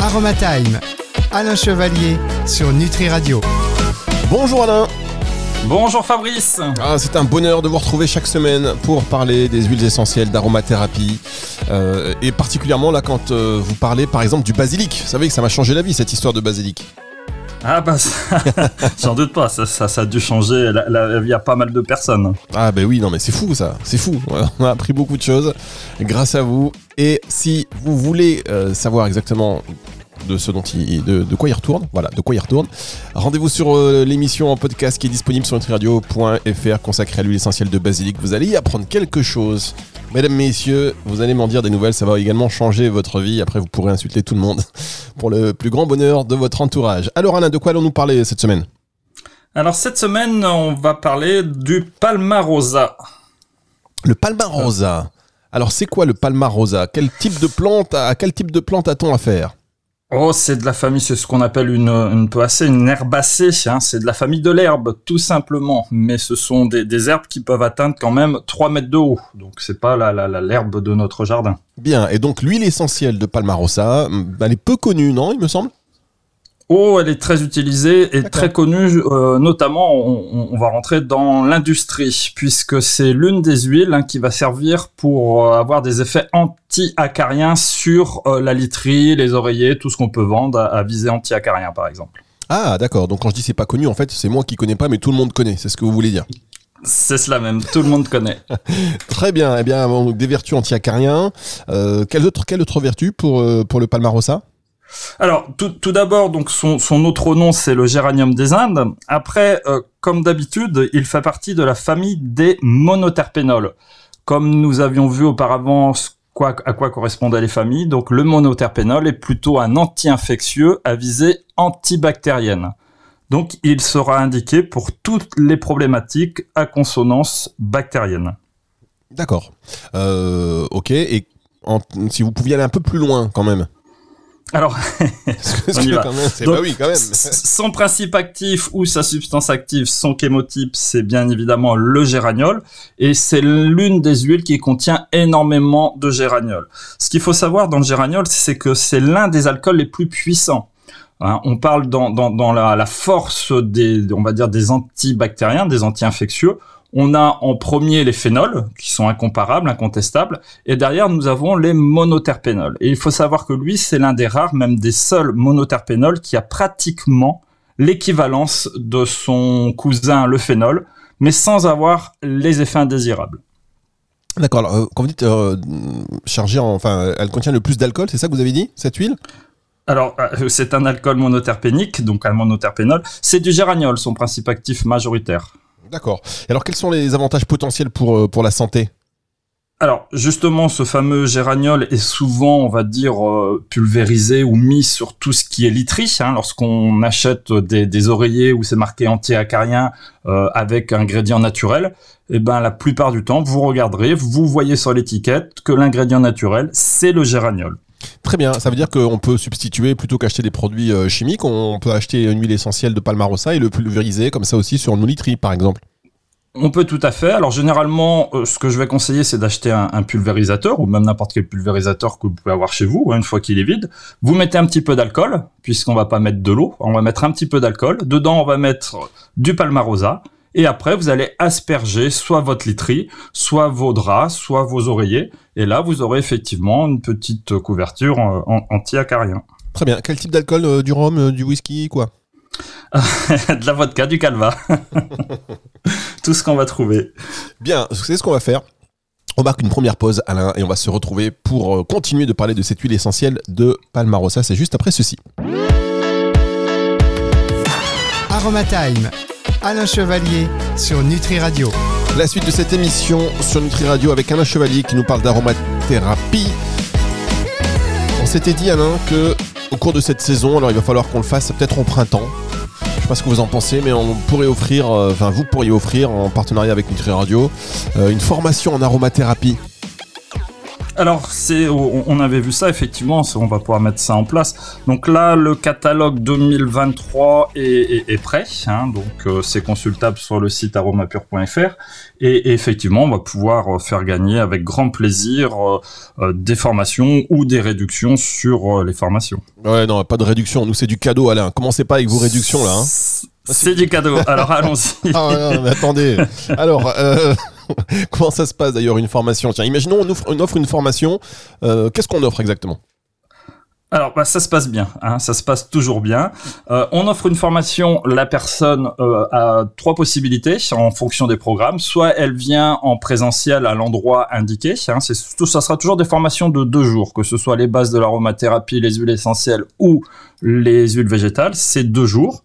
Aromatime, Alain Chevalier sur Nutri Radio. Bonjour Alain Bonjour Fabrice ah, C'est un bonheur de vous retrouver chaque semaine pour parler des huiles essentielles d'aromathérapie. Euh, et particulièrement là quand euh, vous parlez par exemple du basilic. Vous savez que ça m'a changé la vie cette histoire de basilic. Ah bah j'en doute pas, ça, ça, a dû changer la, vie à pas mal de personnes. Ah bah oui, non mais c'est fou ça, c'est fou. On a appris beaucoup de choses grâce à vous. Et si vous voulez euh, savoir exactement de ce dont il, de, quoi il retourne. Voilà, de quoi il retourne. Rendez-vous sur euh, l'émission en podcast qui est disponible sur nutriradio.fr consacrée à l'huile essentielle de basilic. Vous allez y apprendre quelque chose. Mesdames, messieurs, vous allez m'en dire des nouvelles, ça va également changer votre vie. Après, vous pourrez insulter tout le monde pour le plus grand bonheur de votre entourage. Alors Alain, de quoi allons-nous parler cette semaine? Alors cette semaine, on va parler du palmarosa. Le palmarosa. Alors c'est quoi le palmarosa? Quel type de plante à quel type de plante a-t-on affaire? Oh, c'est de la famille, c'est ce qu'on appelle une, une une herbacée. Hein. C'est de la famille de l'herbe, tout simplement. Mais ce sont des, herbes qui peuvent atteindre quand même 3 mètres de haut. Donc, c'est pas l'herbe la, la, de notre jardin. Bien. Et donc, l'huile essentielle de Palmarosa, elle est peu connue, non, il me semble? Oh, elle est très utilisée et très connue, euh, notamment on, va rentrer dans l'industrie, puisque c'est l'une des huiles hein, qui va servir pour euh, avoir des effets anti-acariens sur euh, la literie, les oreillers, tout ce qu'on peut vendre à, visée anti-acarien par exemple. Ah d'accord, donc quand je dis c'est pas connu, en fait c'est moi qui connais pas, mais tout le monde connaît, c'est ce que vous voulez dire. C'est cela même, tout le monde connaît. Très bien, eh bien des vertus anti-acariens. quelle, autre, quelle autre vertu pour, pour le palmarosa? Alors, tout, d'abord, donc son, autre nom, c'est le géranium des Indes. Après, euh, comme d'habitude, il fait partie de la famille des monoterpénols. Comme nous avions vu auparavant à quoi correspondaient les familles, donc le monoterpénol est plutôt un anti-infectieux à visée antibactérienne. Donc, il sera indiqué pour toutes les problématiques à consonance bactérienne. D'accord. Euh, ok. Et si vous pouviez aller un peu plus loin, quand même. Alors, on y va. bah oui, quand même. son principe actif ou sa substance active, son chémotype, c'est bien évidemment le géraniol, et c'est l'une des huiles qui contient énormément de géraniol. Ce qu'il faut savoir dans le géraniol, c'est que c'est l'un des alcools les plus puissants. Hein, on parle dans, dans, dans la, la, force des, on va dire, des antibactériens, des anti-infectieux. On a en premier les phénols, qui sont incomparables, incontestables, et derrière nous avons les monoterpénols. Et il faut savoir que lui, c'est l'un des rares, même des seuls monoterpénols qui a pratiquement l'équivalence de son cousin le phénol, mais sans avoir les effets indésirables. D'accord. Euh, quand vous dites euh, chargée, enfin, elle contient le plus d'alcool, c'est ça que vous avez dit, cette huile? Alors, euh, c'est un alcool monoterpénique, donc un monoterpénol. C'est du géraniol, son principe actif majoritaire. D'accord. Alors, quels sont les avantages potentiels pour, euh, la santé? Alors justement, ce fameux géraniol est souvent, on va dire, euh, pulvérisé ou mis sur tout ce qui est literie. Hein, Lorsqu'on achète des, oreillers où c'est marqué anti-acarien euh, avec ingrédient naturel, eh ben la plupart du temps, vous regarderez, vous voyez sur l'étiquette que l'ingrédient naturel, c'est le géraniol. Très bien, ça veut dire qu'on peut substituer, plutôt qu'acheter des produits euh, chimiques, on peut acheter une huile essentielle de palmarosa et le pulvériser comme ça aussi sur nos literies par exemple. On peut tout à fait. Alors généralement, euh, ce que je vais conseiller, c'est d'acheter un, pulvérisateur ou même n'importe quel pulvérisateur que vous pouvez avoir chez vous, hein, une fois qu'il est vide. Vous mettez un petit peu d'alcool, puisqu'on va pas mettre de l'eau, on va mettre un petit peu d'alcool. Dedans, on va mettre du palmarosa. Et après, vous allez asperger soit votre literie, soit vos draps, soit vos oreillers. Et là, vous aurez effectivement une petite couverture anti-acarien. Très bien. Quel type d'alcool euh, Du rhum, euh, du whisky, quoi? De la vodka, du calva. Tout ce qu'on va trouver. Bien, c'est ce qu'on va faire. On marque une première pause, Alain, et on va se retrouver pour euh, continuer de parler de cette huile essentielle de Palmarosa. C'est juste après ceci. Aromatime Alain Chevalier sur Nutri Radio. La suite de cette émission sur Nutri Radio avec Alain Chevalier qui nous parle d'aromathérapie. On s'était dit Alain que au cours de cette saison, alors il va falloir qu'on le fasse peut-être au printemps. Je sais pas ce que vous en pensez, mais on pourrait offrir, euh, enfin vous pourriez offrir en partenariat avec Nutri Radio, euh, une formation en aromathérapie Alors, c'est, on avait vu ça effectivement. On va pouvoir mettre ça en place. Donc là, le catalogue 2023 est, prêt. Hein, donc, euh, c'est consultable sur le site aromapure.fr. Et, effectivement, on va pouvoir euh, faire gagner avec grand plaisir euh, des formations ou des réductions sur les formations. Ouais, non, pas de réduction. Nous, c'est du cadeau, Alain. Commencez pas avec vos réductions là. Hein. C'est du cadeau. Alors allons-y. ah, mais attendez. Alors, comment ça se passe d'ailleurs une formation? Tiens, imaginons on offre, une formation. Euh, qu'est-ce qu'on offre exactement? Alors, bah, ça se passe bien, hein, ça se passe toujours bien. Euh, on offre une formation, la personne euh, a trois possibilités en fonction des programmes. Soit elle vient en présentiel à l'endroit indiqué, hein, ça sera toujours des formations de deux jours, que ce soit les bases de l'aromathérapie, les huiles essentielles ou les huiles végétales, c'est deux jours.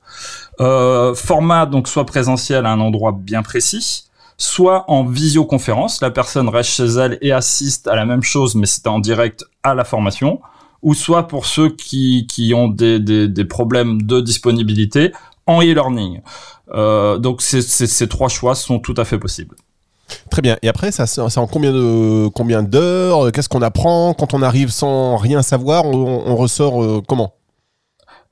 format donc soit présentiel à un endroit bien précis, soit en visioconférence, la personne reste chez elle et assiste à la même chose, mais c'est en direct à la formation, ou soit pour ceux qui, qui ont des, des, problèmes de disponibilité en e-learning. Euh, donc ces trois choix sont tout à fait possibles. Très bien. Et après, ça, c'est en combien de combien d'heures? Qu'est-ce qu'on apprend? Quand on arrive sans rien savoir On, ressort euh, comment?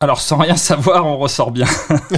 Alors, sans rien savoir, on ressort bien.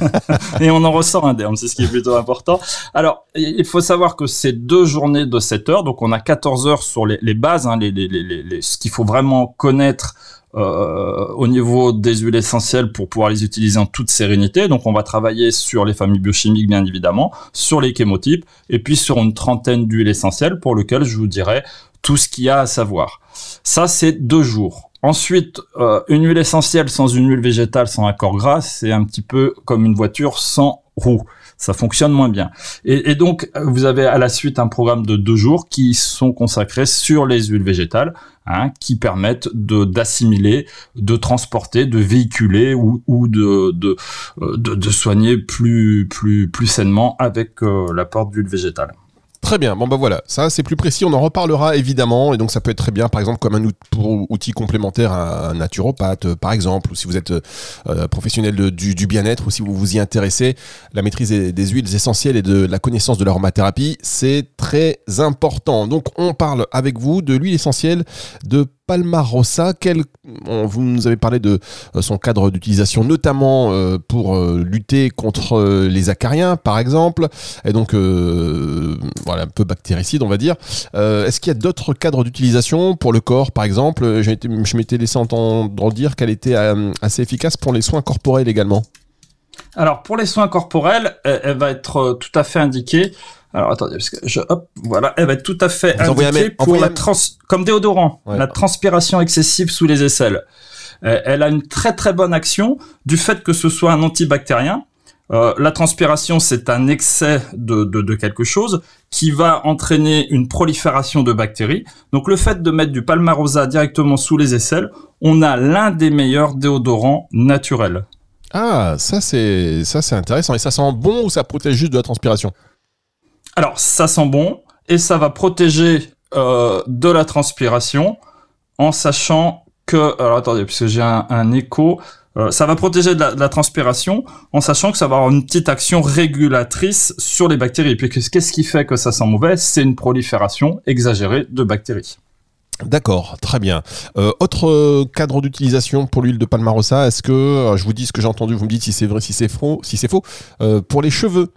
et on en ressort indemne, c'est ce qui est plutôt important. Alors, il faut savoir que c'est deux journées de 7 heures, donc on a 14 heures sur les, bases, hein, les, les, les, ce qu'il faut vraiment connaître euh, au niveau des huiles essentielles pour pouvoir les utiliser en toute sérénité. Donc on va travailler sur les familles biochimiques bien évidemment, sur les chémotypes et puis sur une trentaine d'huiles essentielles pour lesquelles je vous dirai tout ce qu'il y a à savoir. Ça c'est deux jours. Ensuite, euh, une huile essentielle sans une huile végétale, sans accord gras, c'est un petit peu comme une voiture sans roue. Ça fonctionne moins bien. Et, donc, vous avez à la suite un programme de deux jours qui sont consacrés sur les huiles végétales, hein, qui permettent de d'assimiler, de transporter, de véhiculer ou, de, euh, de, de, soigner plus plus plus sainement avec euh, l'apport d'huile végétale. Très bien, bon bah voilà, ça c'est plus précis, on en reparlera évidemment, et donc ça peut être très bien par exemple comme un outil complémentaire à un naturopathe euh, par exemple, ou si vous êtes euh, professionnel du, bien-être, ou si vous vous y intéressez, la maîtrise des, huiles essentielles et de la connaissance de l'aromathérapie, c'est très important. Donc on parle avec vous de l'huile essentielle de Palmarosa. Quel, vous nous avez parlé de euh, son cadre d'utilisation, notamment euh, pour euh, lutter contre les acariens, par exemple, et donc voilà un peu bactéricide, on va dire. Est-ce qu'il y a d'autres cadres d'utilisation pour le corps, par exemple? Je m'étais laissé entendre dire qu'elle était assez efficace pour les soins corporels également. Alors pour les soins corporels, elle va être tout à fait indiquée alors attendez, parce que je, hop, voilà, elle va être tout à fait indiquée pour la trans, comme déodorant, la transpiration excessive sous les aisselles. Euh, elle a une très très bonne action du fait que ce soit un antibactérien. Euh, la transpiration, c'est un excès de, de, de, quelque chose qui va entraîner une prolifération de bactéries. Donc le fait de mettre du palmarosa directement sous les aisselles, on a l'un des meilleurs déodorants naturels. Ah, ça c'est ça c'est intéressant. Et ça sent bon ou ça protège juste de la transpiration? Alors, ça sent bon et ça va protéger euh, de la transpiration en sachant que... Alors attendez, puisque j'ai un, écho. Euh, ça va protéger de la, transpiration en sachant que ça va avoir une petite action régulatrice sur les bactéries. Puis qu'est-ce qui fait que ça sent mauvais? C'est une prolifération exagérée de bactéries. D'accord, très bien. Euh, autre cadre d'utilisation pour l'huile de palmarosa, est-ce que, je vous dis ce que j'ai entendu, vous me dites si c'est vrai, si c'est faux, si c'est faux, pour les cheveux,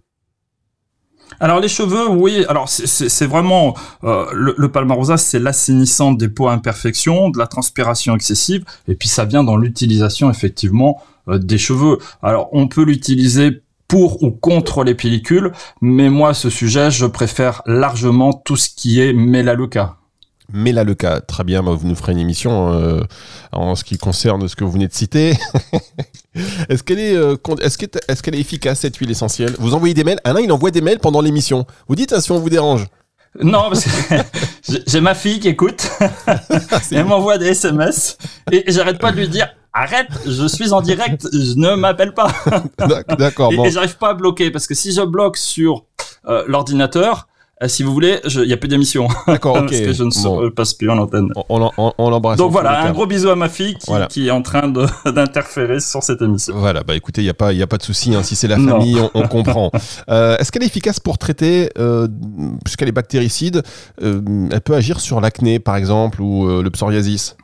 alors les cheveux, oui. Alors c'est vraiment euh, le, palmarosa, c'est l'assainissement des peaux à imperfection, de la transpiration excessive, et puis ça vient dans l'utilisation effectivement euh, des cheveux. Alors on peut l'utiliser pour ou contre les pellicules, mais moi ce sujet, je préfère largement tout ce qui est Melaleuca. Melaleuca, très bien, bah, vous nous ferez une émission euh, en ce qui concerne ce que vous venez de citer. est-ce qu'elle est, euh, est-ce est, qu'elle est efficace cette huile essentielle? Vous envoyez des mails? Alain, il envoie des mails pendant l'émission. Vous dites hein, si on vous dérange. Non, parce que j'ai ma fille qui écoute. elle m'envoie des SMS et j'arrête pas de lui dire arrête, je suis en direct, je ne m'appelle pas. D'accord. Et, j'arrive pas à bloquer parce que si je bloque sur euh, l'ordinateur, Euh, si vous voulez, il n'y a plus d'émission. D'accord, ok. Parce que je ne Bon. passe plus en antenne. On, on, on l'embrasse. Donc voilà, un gros bisou à ma fille qui, Voilà. qui est en train d'interférer sur cette émission. Voilà, bah écoutez, il n'y a, pas- y a pas de souci, hein, si c'est la famille, on, on comprend. Euh, Est-ce qu'elle est efficace pour traiter, euh, puisqu'elle est bactéricide, elle peut agir sur l'acné par exemple, ou le psoriasis?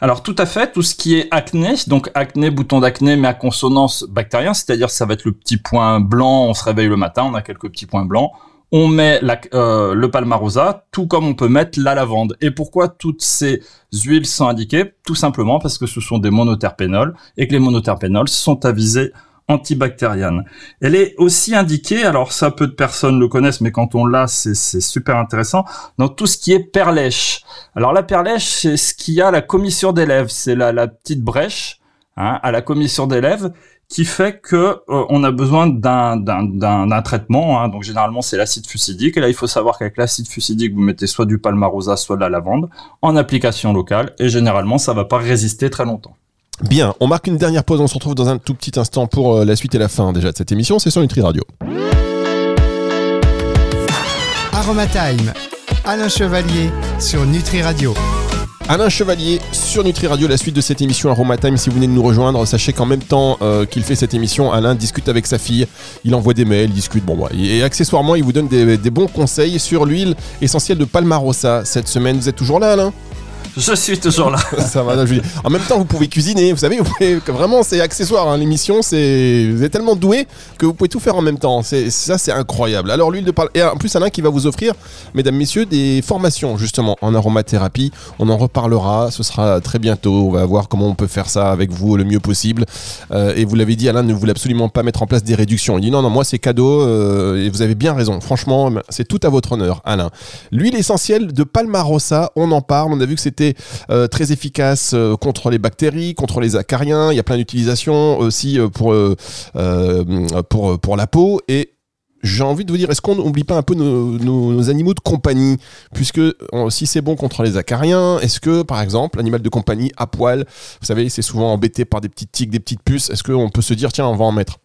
Alors tout à fait, tout ce qui est acné, donc acné, bouton d'acné, mais à consonance bactérien, c'est-à-dire ça va être le petit point blanc, on se réveille le matin, on a quelques petits points blancs, on met la- euh, le palmarosa, tout comme on peut mettre la lavande. Et pourquoi toutes ces huiles sont indiquées? Tout simplement parce que ce sont des monoterpénols, et que les monoterpénols sont à visée antibactérienne. Elle est aussi indiquée, alors ça peu de personnes le connaissent, mais quand on l'a, c'est super intéressant, dans tout ce qui est perlèche. Alors la perlèche, c'est ce qu'il y a à la commissure des lèvres, c'est la, la petite brèche hein, à la commissure des lèvres qui fait que euh, on a besoin d'un d'un d'un d'un traitement. hein. donc généralement c'est l'acide fusidique. Et là il faut savoir qu'avec l'acide fusidique vous mettez soit du palmarosa, soit de la lavande en application locale. Et généralement ça va pas résister très longtemps. Bien, on marque une dernière pause, on se retrouve dans un tout petit instant pour euh, la suite et la fin déjà de cette émission, c'est sur Nutri Radio. Aromatime. Alain Chevalier sur Nutri Radio. Alain Chevalier sur Nutri Radio, la suite de cette émission Aroma Time. Si vous venez de nous rejoindre, sachez qu'en même temps euh, qu'il fait cette émission, Alain discute avec sa fille, il envoie des mails, il discute, bon, et accessoirement, il vous donne des, des bons conseils sur l'huile essentielle de Palmarosa cette semaine. Vous êtes toujours là, Alain? Je suis toujours là. Ça va, je. En même temps, vous pouvez cuisiner, vous savez, vous pouvez, vraiment, c'est accessoire. hein, L'émission, c'est, vous êtes tellement doué que vous pouvez tout faire en même temps. C'est, ça, c'est incroyable. Alors, l'huile de palme, et en plus, Alain qui va vous offrir, mesdames, messieurs, des formations justement en aromathérapie. On en reparlera. Ce sera très bientôt. On va voir comment on peut faire ça avec vous le mieux possible. Euh, et vous l'avez dit, Alain ne voulait absolument pas mettre en place des réductions. Il dit non, non, moi, c'est cadeau. euh, et vous avez bien raison. Franchement, c'est tout à votre honneur, Alain. L'huile essentielle de Palmarosa, on en parle. On a vu que c'était euh, très efficace euh, contre les bactéries, contre les acariens. Il y a plein d'utilisations aussi euh, pour, pour, pour la peau. Et j'ai envie de vous dire, est-ce qu'on n'oublie pas un peu nos, animaux de compagnie? Puisque si c'est bon contre les acariens, est-ce que, par exemple, l'animal de compagnie à poil, vous savez, c'est souvent embêté par des petites tiques, des petites puces, est-ce qu'on peut se dire, tiens, on va en mettre?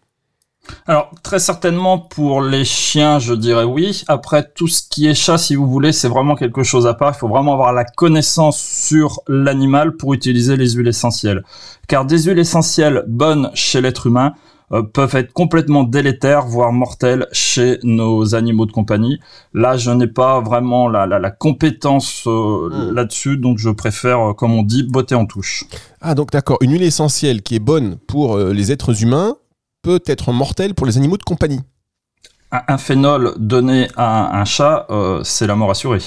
Alors, très certainement pour les chiens, je dirais oui. Après, tout ce qui est chat, si vous voulez, c'est vraiment quelque chose à part. Il faut vraiment avoir la connaissance sur l'animal pour utiliser les huiles essentielles. Car des huiles essentielles bonnes chez l'être humain euh, peuvent être complètement délétères, voire mortelles chez nos animaux de compagnie. Là, je n'ai pas vraiment la, la, la compétence euh, Hmm. là-dessus, donc je préfère, euh, comme on dit, botter en touche. Ah, donc d'accord, une huile essentielle qui est bonne pour euh, les êtres humains peut être mortelle pour les animaux de compagnie. Un, un phénol donné à un chat, euh, c'est la mort assurée.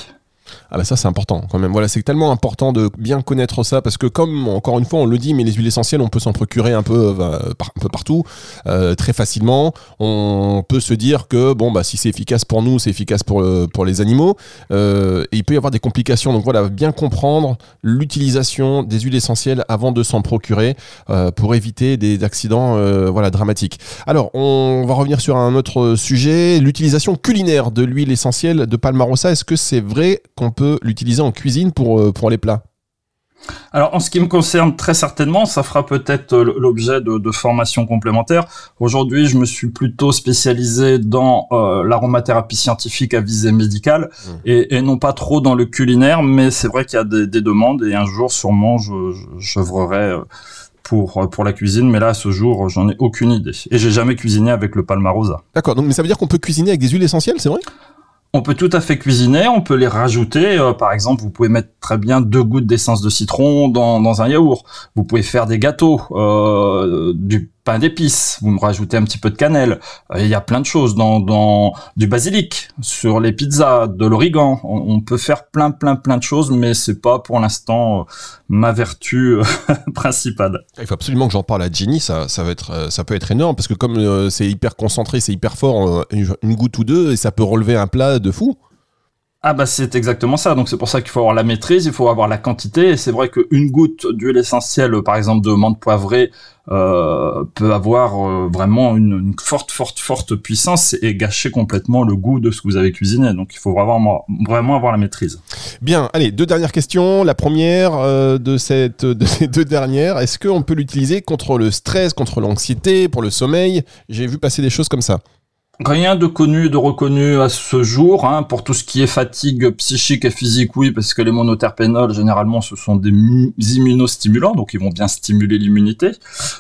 Ah bah ça c'est important quand même. Voilà, c'est tellement important de bien connaître ça parce que comme encore une fois on le dit, mais les huiles essentielles on peut s'en procurer un peu, euh, peu partout, euh, très facilement. On peut se dire que bon bah si c'est efficace pour nous, c'est efficace pour pour les animaux. Euh, et il peut y avoir des complications. Donc voilà, bien comprendre l'utilisation des huiles essentielles avant de s'en procurer euh, pour éviter des accidents euh, voilà dramatiques. Alors on va revenir sur un autre sujet, l'utilisation culinaire de l'huile essentielle de Palmarosa. Est-ce que c'est vrai qu'on peut l'utiliser en cuisine pour, euh, pour les plats Alors, en ce qui me concerne, très certainement, ça fera peut-être euh, l'objet de, de formations complémentaires. Aujourd'hui, je me suis plutôt spécialisé dans euh, l'aromathérapie scientifique à visée médicale Mmh. et, et non pas trop dans le culinaire, mais c'est vrai qu'il y a des, des demandes et un jour, sûrement, je, je, j'œuvrerai pour, pour la cuisine, mais là, à ce jour, j'en ai aucune idée. Et j'ai jamais cuisiné avec le palmarosa. D'accord, donc mais ça veut dire qu'on peut cuisiner avec des huiles essentielles, c'est vrai? On peut tout à fait cuisiner, on peut les rajouter. euh, par exemple, vous pouvez mettre très bien deux gouttes d'essence de citron dans, dans un yaourt. Vous pouvez faire des gâteaux, euh, du pain d'épices. Vous me rajoutez un petit peu de cannelle. Euh, Il y a plein de choses dans, dans du basilic sur les pizzas, de l'origan. On, peut faire plein, plein, plein de choses, mais c'est pas pour l'instant euh, ma vertu euh, principale. Il faut absolument que j'en parle à Jenny, ça, ça, va être, ça peut être énorme parce que comme c'est hyper concentré, c'est hyper fort, une, une goutte ou deux, et ça peut relever un plat de fou. Ah bah c'est exactement ça. Donc c'est pour ça qu'il faut avoir la maîtrise, il faut avoir la quantité. Et c'est vrai qu'une goutte d'huile essentielle, par exemple de menthe poivrée, euh, peut avoir euh, vraiment une, forte, forte, forte puissance et gâcher complètement le goût de ce que vous avez cuisiné. Donc il faut vraiment, vraiment avoir la maîtrise. Bien, allez, deux dernières questions. La première euh, de, cette, de ces deux dernières, est-ce qu'on peut l'utiliser contre le stress, contre l'anxiété, pour le sommeil? J'ai vu passer des choses comme ça. Rien de connu, de reconnu à ce jour, hein, pour tout ce qui est fatigue psychique et physique, oui, parce que les monoterpénols, généralement, ce sont des immunostimulants, donc ils vont bien stimuler l'immunité.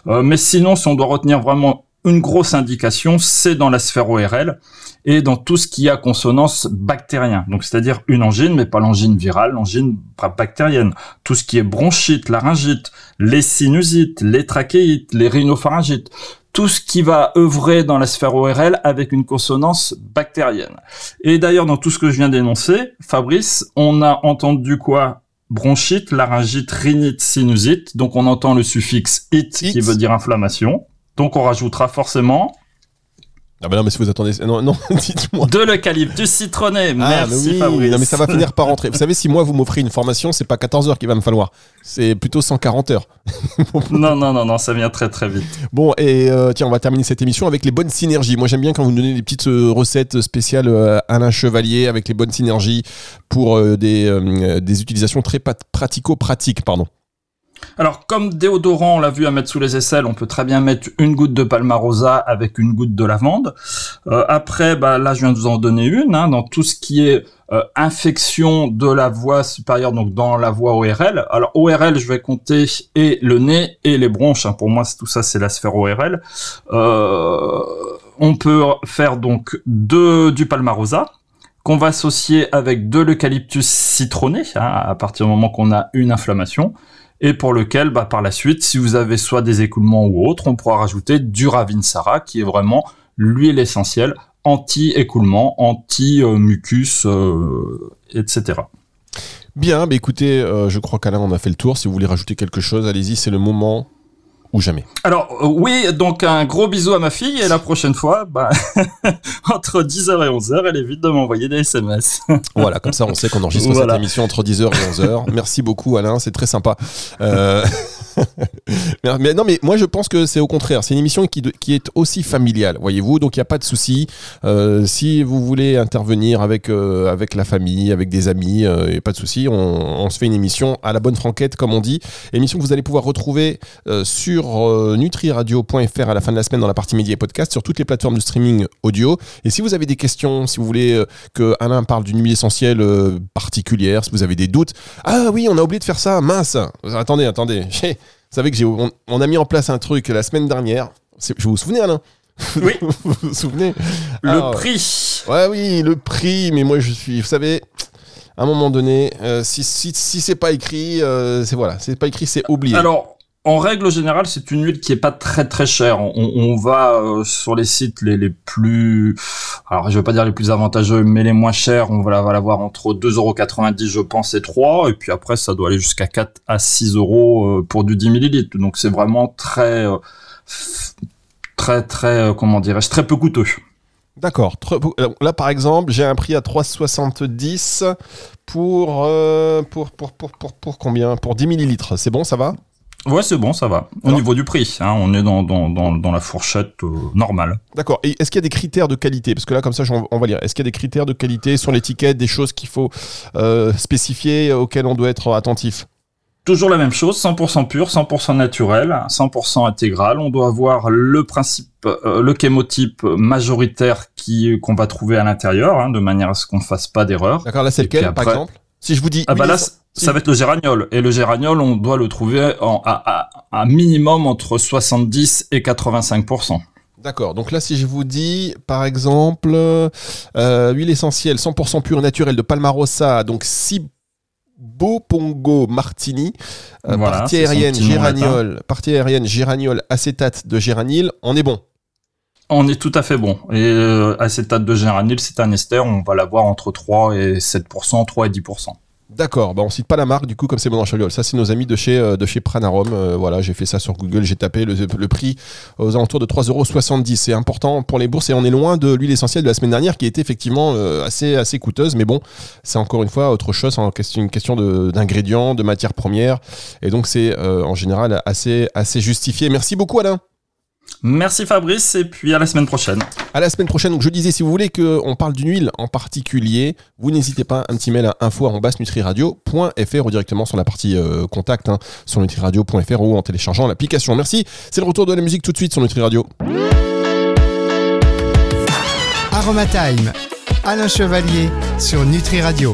Euh, mais sinon, si on doit retenir vraiment une grosse indication, c'est dans la sphère ORL et dans tout ce qui a consonance bactérien. Donc, c'est-à-dire une angine, mais pas l'angine virale, l'angine bactérienne. Tout ce qui est bronchite, laryngite, les sinusites, les trachéites, les rhinopharyngites tout ce qui va œuvrer dans la sphère ORL avec une consonance bactérienne. Et d'ailleurs, dans tout ce que je viens d'énoncer, Fabrice, on a entendu quoi? Bronchite, laryngite, rhinite, sinusite. Donc on entend le suffixe it, qui veut dire inflammation. Donc on rajoutera forcément ah bah non, mais si vous attendez. Non, non, dites-moi. De l'eucalyptus citronné. Ah, Merci Fabrice. Non, mais ça va finir par rentrer. Vous savez, si moi vous m'offrez une formation, c'est pas 14 heures qu'il va me falloir. C'est plutôt 140 heures. non, non, non, non, ça vient très très vite. Bon, et euh, tiens, on va terminer cette émission avec les bonnes synergies. Moi, j'aime bien quand vous donnez des petites euh, recettes spéciales euh, Alain Chevalier avec les bonnes synergies pour des, des utilisations très pratico-pratiques, pardon. Alors, comme déodorant, on l'a vu à mettre sous les aisselles, on peut très bien mettre une goutte de palmarosa avec une goutte de lavande. Euh, après, bah, là, je viens de vous en donner une. Hein, dans tout ce qui est euh, infection de la voie supérieure, donc dans la voie ORL. Alors, ORL, je vais compter et le nez et les bronches. Hein. Pour moi, tout ça, c'est la sphère ORL. Euh, on peut faire donc de, du palmarosa qu'on va associer avec de l'eucalyptus citronné, hein, à partir du moment qu'on a une inflammation et pour lequel, bah, par la suite, si vous avez soit des écoulements ou autre, on pourra rajouter du Ravinsara, qui est vraiment l'huile essentielle anti-écoulement, anti-mucus, euh, etc. Bien, bah écoutez, euh, je crois qu'Alain, on a fait le tour. Si vous voulez rajouter quelque chose, allez-y, c'est le moment ou jamais. Alors euh, oui, donc un gros bisou à ma fille et la prochaine fois, bah, entre 10h et 11h, elle évite de m'envoyer des SMS. voilà, comme ça on sait qu'on enregistre cette émission entre 10h et 11h. Merci beaucoup Alain, c'est très sympa. Euh... mais, non, mais moi je pense que c'est au contraire. C'est une émission qui, qui est aussi familiale, voyez-vous. Donc il n'y a pas de souci. Euh, si vous voulez intervenir avec, euh, avec la famille, avec des amis, il euh, n'y a pas de souci. On, se fait une émission à la bonne franquette, comme on dit. Émission que vous allez pouvoir retrouver sur nutriradio.fr à la fin de la semaine dans la partie médias et podcast, sur toutes les plateformes de streaming audio. Et si vous avez des questions, si vous voulez que Alain parle d'une huile essentielle particulière, si vous avez des doutes, ah oui, on a oublié de faire ça, mince. Attendez, attendez. Vous savez que j'ai, on, a mis en place un truc la semaine dernière. Je vous, vous souvenez, Alain? Oui. vous vous souvenez? Le prix. Ouais, oui, le prix. Mais moi, je suis. Vous savez, à un moment donné, euh, si, si, si c'est pas écrit, euh, c'est voilà, c'est pas écrit, c'est oublié. Alors, en règle générale, c'est une huile qui est pas très très chère. On, va euh, sur les sites les, les plus, alors je vais pas dire les plus avantageux, mais les moins chers, on va, va l'avoir entre 2,90€ je pense et 3, et puis après ça doit aller jusqu'à 4 à 6 euros euh, pour du 10 ml. Donc c'est vraiment très euh, très très comment dirais-je très peu coûteux. D'accord. Là, par exemple, j'ai un prix à 3,70 pour, pour, pour, pour, pour, pour combien? Pour 10 millilitres. C'est bon, ça va? Ouais, c'est bon, ça va. Au niveau du prix, hein, on est dans, dans, dans, dans la fourchette euh, normale. D'accord. Et est-ce qu'il y a des critères de qualité? Parce que là, comme ça, on va lire. Est-ce qu'il y a des critères de qualité sur l'étiquette, des choses qu'il faut euh, spécifier, auxquelles on doit être attentif? Toujours la même chose, 100% pur, 100% naturel, 100% intégral. On doit avoir le principe, euh, le chémotype majoritaire qui qu'on va trouver à l'intérieur, hein, de manière à ce qu'on ne fasse pas d'erreur. D'accord, là c'est lequel, par exemple Si je vous dis... Ah bah là, ça va être le géraniol. Et le géraniol, on doit le trouver en, à, à, minimum entre 70 et 85%. D'accord. Donc là, si je vous dis, par exemple, euh, huile essentielle 100% pure naturelle de Palmarosa, donc Pongo Martini, euh, partie aérienne géraniol, partie aérienne géraniol, acétate de géranil, on est bon. On est tout à fait bon. Et euh, acétate de géranil, c'est un ester, on va l'avoir entre 3 et 7%, 3 et 10%. D'accord, bah on cite pas la marque du coup comme c'est bon dans Chaliol. Ça c'est nos amis de chez euh, de chez Pranarom. Euh, voilà, j'ai fait ça sur Google, j'ai tapé le, prix aux alentours de 3,70€. C'est important pour les bourses et on est loin de l'huile essentielle de la semaine dernière qui était effectivement euh, assez assez coûteuse, mais bon, c'est encore une fois autre chose, c'est une question d'ingrédients, de, matières premières et donc c'est en général assez assez justifié. Merci beaucoup Alain. Merci Fabrice et puis à la semaine prochaine. À la semaine prochaine. Donc je disais, si vous voulez qu'on parle d'une huile en particulier, vous n'hésitez pas, un petit mail à info.nutriradio.fr ou directement sur la partie euh, contact hein, sur nutriradio.fr ou en téléchargeant l'application. Merci. C'est le retour de la musique tout de suite sur Nutriradio. Aroma Time. Alain Chevalier sur Nutri Radio.